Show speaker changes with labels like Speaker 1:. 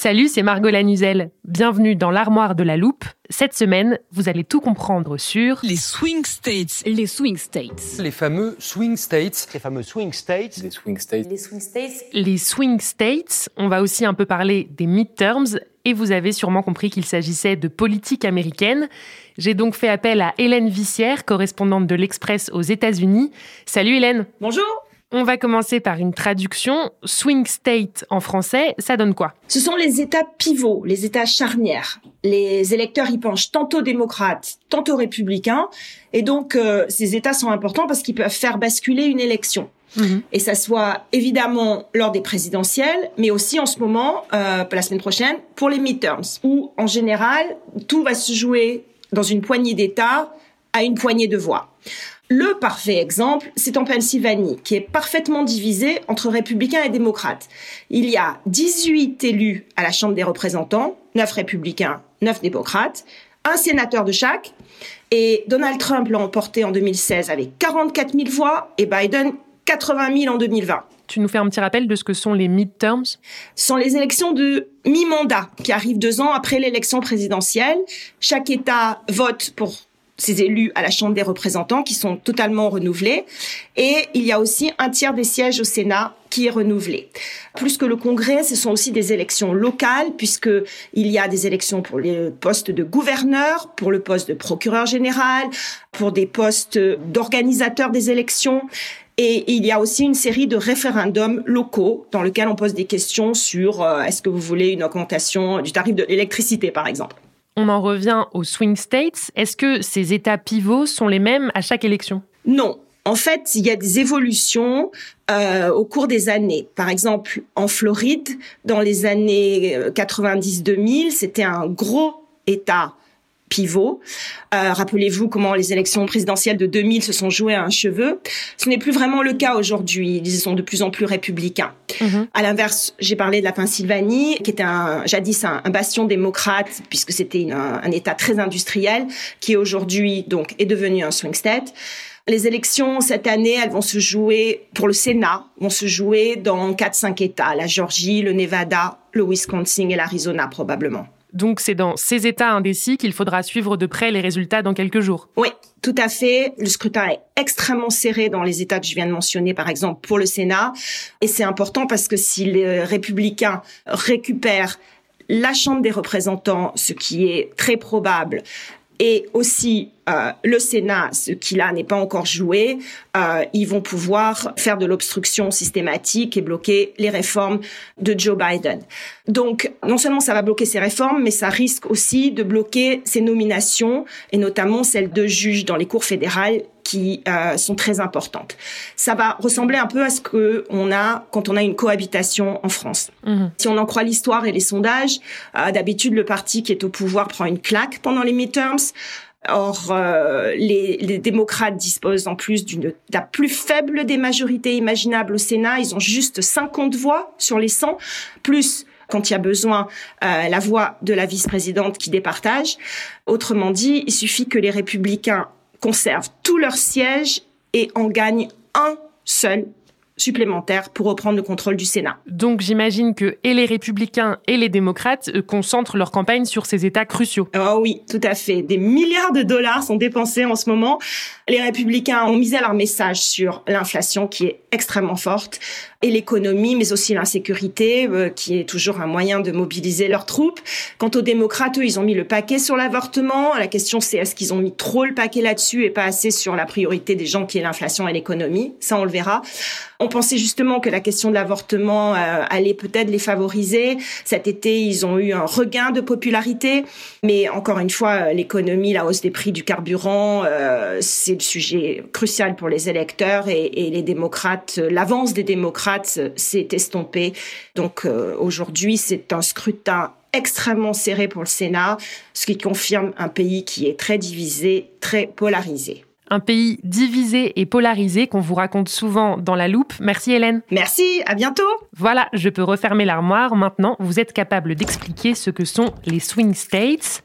Speaker 1: Salut, c'est Margot Lanuzel. Bienvenue dans l'armoire de la loupe. Cette semaine, vous allez tout comprendre sur
Speaker 2: les swing states.
Speaker 3: Les swing states.
Speaker 4: Les fameux swing states.
Speaker 5: Les fameux swing states.
Speaker 6: Les swing states.
Speaker 7: Les swing states.
Speaker 1: les swing states. On va aussi un peu parler des midterms et vous avez sûrement compris qu'il s'agissait de politique américaine. J'ai donc fait appel à Hélène Vissière, correspondante de l'Express aux États-Unis. Salut Hélène.
Speaker 7: Bonjour.
Speaker 1: On va commencer par une traduction. Swing state en français, ça donne quoi?
Speaker 7: Ce sont les États pivots, les États charnières. Les électeurs y penchent tantôt démocrates, tantôt républicains. Et donc, euh, ces États sont importants parce qu'ils peuvent faire basculer une élection.
Speaker 1: Mhm.
Speaker 7: Et ça soit évidemment lors des présidentielles, mais aussi en ce moment, euh, la semaine prochaine, pour les midterms, où en général, tout va se jouer dans une poignée d'États à une poignée de voix. Le parfait exemple, c'est en Pennsylvanie, qui est parfaitement divisé entre républicains et démocrates. Il y a 18 élus à la Chambre des représentants, 9 républicains, 9 démocrates, un sénateur de chaque, et Donald Trump l'a emporté en 2016 avec 44 000 voix et Biden 80 000 en 2020.
Speaker 1: Tu nous fais un petit rappel de ce que sont les midterms?
Speaker 7: Ce sont les élections de mi-mandat qui arrivent deux ans après l'élection présidentielle. Chaque État vote pour ses élus à la Chambre des représentants qui sont totalement renouvelés. Et il y a aussi un tiers des sièges au Sénat qui est renouvelé. Plus que le Congrès, ce sont aussi des élections locales puisque il y a des élections pour les postes de gouverneur, pour le poste de procureur général, pour des postes d'organisateur des élections. Et il y a aussi une série de référendums locaux dans lesquels on pose des questions sur euh, est-ce que vous voulez une augmentation du tarif de l'électricité, par exemple.
Speaker 1: On en revient aux swing states. Est-ce que ces États pivots sont les mêmes à chaque élection?
Speaker 7: Non. En fait, il y a des évolutions euh, au cours des années. Par exemple, en Floride, dans les années 90-2000, c'était un gros État pivot. Euh, Rappelez-vous comment les élections présidentielles de 2000 se sont jouées à un cheveu. Ce n'est plus vraiment le cas aujourd'hui. Ils sont de plus en plus républicains.
Speaker 1: Mhm.
Speaker 7: À l'inverse, j'ai parlé de la Pennsylvanie, qui était un, jadis un, un bastion démocrate, puisque c'était un, un État très industriel, qui aujourd'hui donc est devenu un swing state. Les élections cette année, elles vont se jouer pour le Sénat, vont se jouer dans quatre cinq États la Georgie, le Nevada, le Wisconsin et l'Arizona probablement.
Speaker 1: Donc c'est dans ces États indécis qu'il faudra suivre de près les résultats dans quelques jours.
Speaker 7: Oui, tout à fait. Le scrutin est extrêmement serré dans les États que je viens de mentionner, par exemple pour le Sénat. Et c'est important parce que si les républicains récupèrent la Chambre des représentants, ce qui est très probable, et aussi euh, le Sénat, ce qui là n'est pas encore joué, euh, ils vont pouvoir faire de l'obstruction systématique et bloquer les réformes de Joe Biden. Donc, non seulement ça va bloquer ces réformes, mais ça risque aussi de bloquer ces nominations, et notamment celles de juges dans les cours fédérales qui euh, sont très importantes. Ça va ressembler un peu à ce que on a quand on a une cohabitation en France.
Speaker 1: Mhm.
Speaker 7: Si on en croit l'histoire et les sondages, euh, d'habitude le parti qui est au pouvoir prend une claque pendant les midterms. Or, euh, les, les démocrates disposent en plus d'une la plus faible des majorités imaginables au Sénat. Ils ont juste 50 voix sur les 100, plus quand il y a besoin euh, la voix de la vice-présidente qui départage. Autrement dit, il suffit que les républicains conservent tous leurs sièges et en gagnent un seul supplémentaire pour reprendre le contrôle du Sénat.
Speaker 1: Donc j'imagine que et les républicains et les démocrates euh, concentrent leur campagne sur ces États cruciaux.
Speaker 7: Oh oui, tout à fait. Des milliards de dollars sont dépensés en ce moment. Les républicains ont misé leur message sur l'inflation qui est extrêmement forte. Et l'économie, mais aussi l'insécurité, euh, qui est toujours un moyen de mobiliser leurs troupes. Quant aux démocrates, eux, ils ont mis le paquet sur l'avortement. La question, c'est est-ce qu'ils ont mis trop le paquet là-dessus et pas assez sur la priorité des gens qui est l'inflation et l'économie? Ça, on le verra. On pensait justement que la question de l'avortement euh, allait peut-être les favoriser. Cet été, ils ont eu un regain de popularité, mais encore une fois, l'économie, la hausse des prix du carburant, euh, c'est le sujet crucial pour les électeurs et, et les démocrates. L'avance des démocrates s'est estompée. Donc euh, aujourd'hui, c'est un scrutin extrêmement serré pour le Sénat, ce qui confirme un pays qui est très divisé, très polarisé
Speaker 1: un pays divisé et polarisé qu'on vous raconte souvent dans la loupe. Merci Hélène.
Speaker 7: Merci, à bientôt.
Speaker 1: Voilà, je peux refermer l'armoire. Maintenant, vous êtes capable d'expliquer ce que sont les swing states.